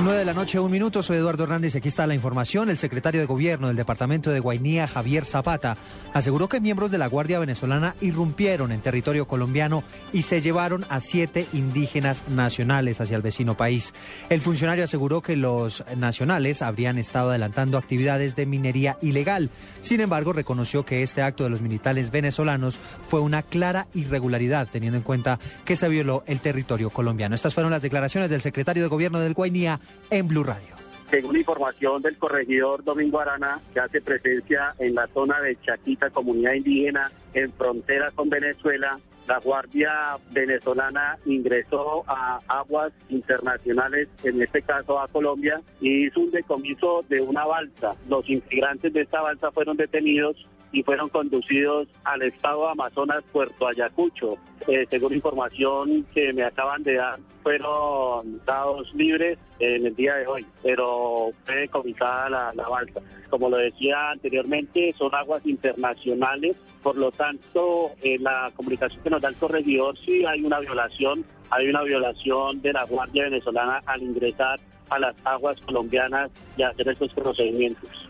9 de la noche, un minuto. Soy Eduardo Hernández. Aquí está la información. El secretario de Gobierno del departamento de Guainía, Javier Zapata, aseguró que miembros de la Guardia Venezolana irrumpieron en territorio colombiano y se llevaron a siete indígenas nacionales hacia el vecino país. El funcionario aseguró que los nacionales habrían estado adelantando actividades de minería ilegal. Sin embargo, reconoció que este acto de los militares venezolanos fue una clara irregularidad, teniendo en cuenta que se violó el territorio colombiano. Estas fueron las declaraciones del secretario de Gobierno del Guainía en Blue Radio. Según información del corregidor Domingo Arana, que hace presencia en la zona de Chaquita, comunidad indígena, en frontera con Venezuela, la Guardia Venezolana ingresó a aguas internacionales, en este caso a Colombia, y hizo un decomiso de una balsa. Los integrantes de esta balsa fueron detenidos y fueron conducidos al estado Amazonas, Puerto Ayacucho. Eh, según información que me acaban de dar, fueron dados libres en el día de hoy, pero fue decomisada la, la balsa. Como lo decía anteriormente, son aguas internacionales, por lo tanto, en la comunicación que nos da el corregidor, sí hay una violación, hay una violación de la Guardia Venezolana al ingresar a las aguas colombianas y hacer estos procedimientos.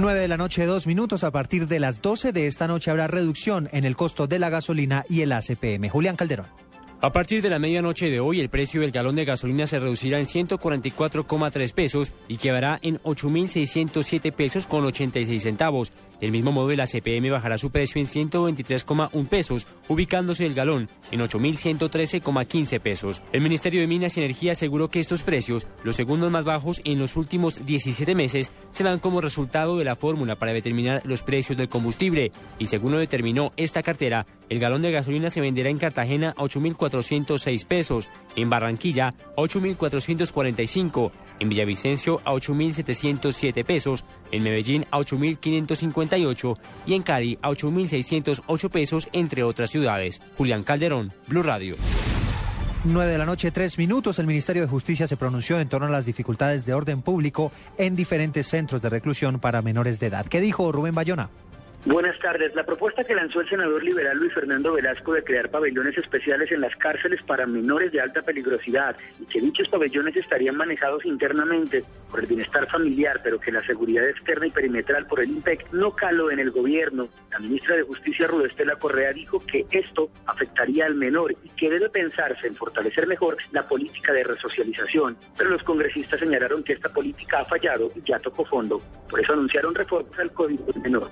9 de la noche, dos minutos. A partir de las 12 de esta noche habrá reducción en el costo de la gasolina y el ACPM. Julián Calderón. A partir de la medianoche de hoy, el precio del galón de gasolina se reducirá en 144,3 pesos y quedará en 8.607 pesos con 86 centavos. Del mismo modo, la CPM bajará su precio en 123,1 pesos, ubicándose el galón en 8.113,15 pesos. El Ministerio de Minas y Energía aseguró que estos precios, los segundos más bajos en los últimos 17 meses, se dan como resultado de la fórmula para determinar los precios del combustible. Y según lo determinó esta cartera, el galón de gasolina se venderá en Cartagena a 8.406 pesos, en Barranquilla a 8.445, en Villavicencio a 8.707 pesos, en Medellín a 8.558 y en Cali a 8.608 pesos, entre otras ciudades. Julián Calderón, Blue Radio. 9 de la noche, tres minutos. El Ministerio de Justicia se pronunció en torno a las dificultades de orden público en diferentes centros de reclusión para menores de edad. ¿Qué dijo Rubén Bayona? Buenas tardes. La propuesta que lanzó el senador liberal Luis Fernando Velasco de crear pabellones especiales en las cárceles para menores de alta peligrosidad y que dichos pabellones estarían manejados internamente por el bienestar familiar, pero que la seguridad externa y perimetral por el IMPEC no caló en el gobierno. La ministra de Justicia, Rudestela Correa, dijo que esto afectaría al menor y que debe pensarse en fortalecer mejor la política de resocialización. Pero los congresistas señalaron que esta política ha fallado y ya tocó fondo. Por eso anunciaron reformas al Código del Menor.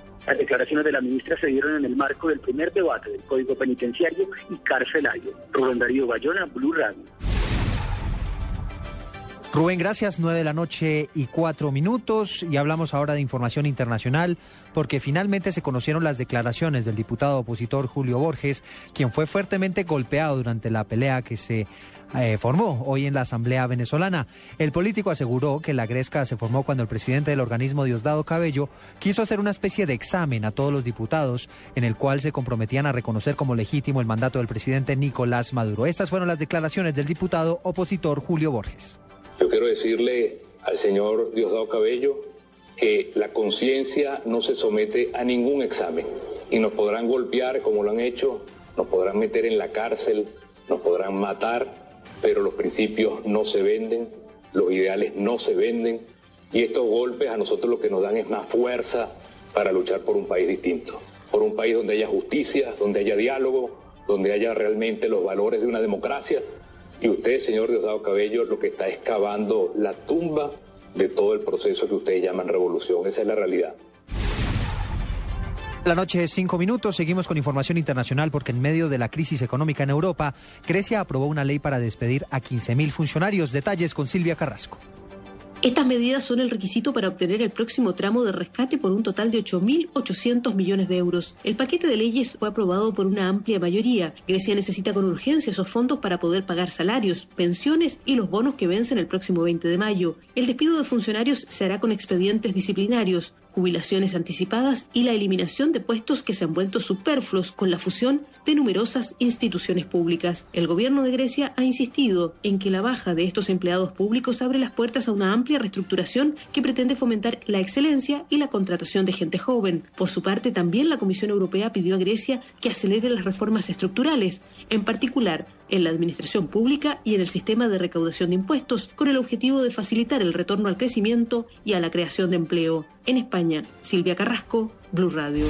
Declaraciones de la ministra se dieron en el marco del primer debate del Código Penitenciario y Carcelario. Rubén Darío Bayona, Blue Radio. Rubén, gracias. Nueve de la noche y cuatro minutos. Y hablamos ahora de información internacional, porque finalmente se conocieron las declaraciones del diputado opositor Julio Borges, quien fue fuertemente golpeado durante la pelea que se eh, formó hoy en la Asamblea venezolana. El político aseguró que la gresca se formó cuando el presidente del organismo Diosdado Cabello quiso hacer una especie de examen a todos los diputados en el cual se comprometían a reconocer como legítimo el mandato del presidente Nicolás Maduro. Estas fueron las declaraciones del diputado opositor Julio Borges. Yo quiero decirle al señor Diosdado Cabello que la conciencia no se somete a ningún examen y nos podrán golpear como lo han hecho, nos podrán meter en la cárcel, nos podrán matar, pero los principios no se venden, los ideales no se venden y estos golpes a nosotros lo que nos dan es más fuerza para luchar por un país distinto, por un país donde haya justicia, donde haya diálogo, donde haya realmente los valores de una democracia y usted, señor Diosdado Cabello, lo que está excavando la tumba de todo el proceso que ustedes llaman revolución. Esa es la realidad. La noche es cinco minutos. Seguimos con información internacional porque en medio de la crisis económica en Europa, Grecia aprobó una ley para despedir a 15.000 funcionarios. Detalles con Silvia Carrasco. Estas medidas son el requisito para obtener el próximo tramo de rescate por un total de 8.800 millones de euros. El paquete de leyes fue aprobado por una amplia mayoría. Grecia necesita con urgencia esos fondos para poder pagar salarios, pensiones y los bonos que vencen el próximo 20 de mayo. El despido de funcionarios se hará con expedientes disciplinarios. Jubilaciones anticipadas y la eliminación de puestos que se han vuelto superfluos con la fusión de numerosas instituciones públicas. El gobierno de Grecia ha insistido en que la baja de estos empleados públicos abre las puertas a una amplia reestructuración que pretende fomentar la excelencia y la contratación de gente joven. Por su parte, también la Comisión Europea pidió a Grecia que acelere las reformas estructurales, en particular en la administración pública y en el sistema de recaudación de impuestos, con el objetivo de facilitar el retorno al crecimiento y a la creación de empleo. En España, Silvia Carrasco, Blue Radio.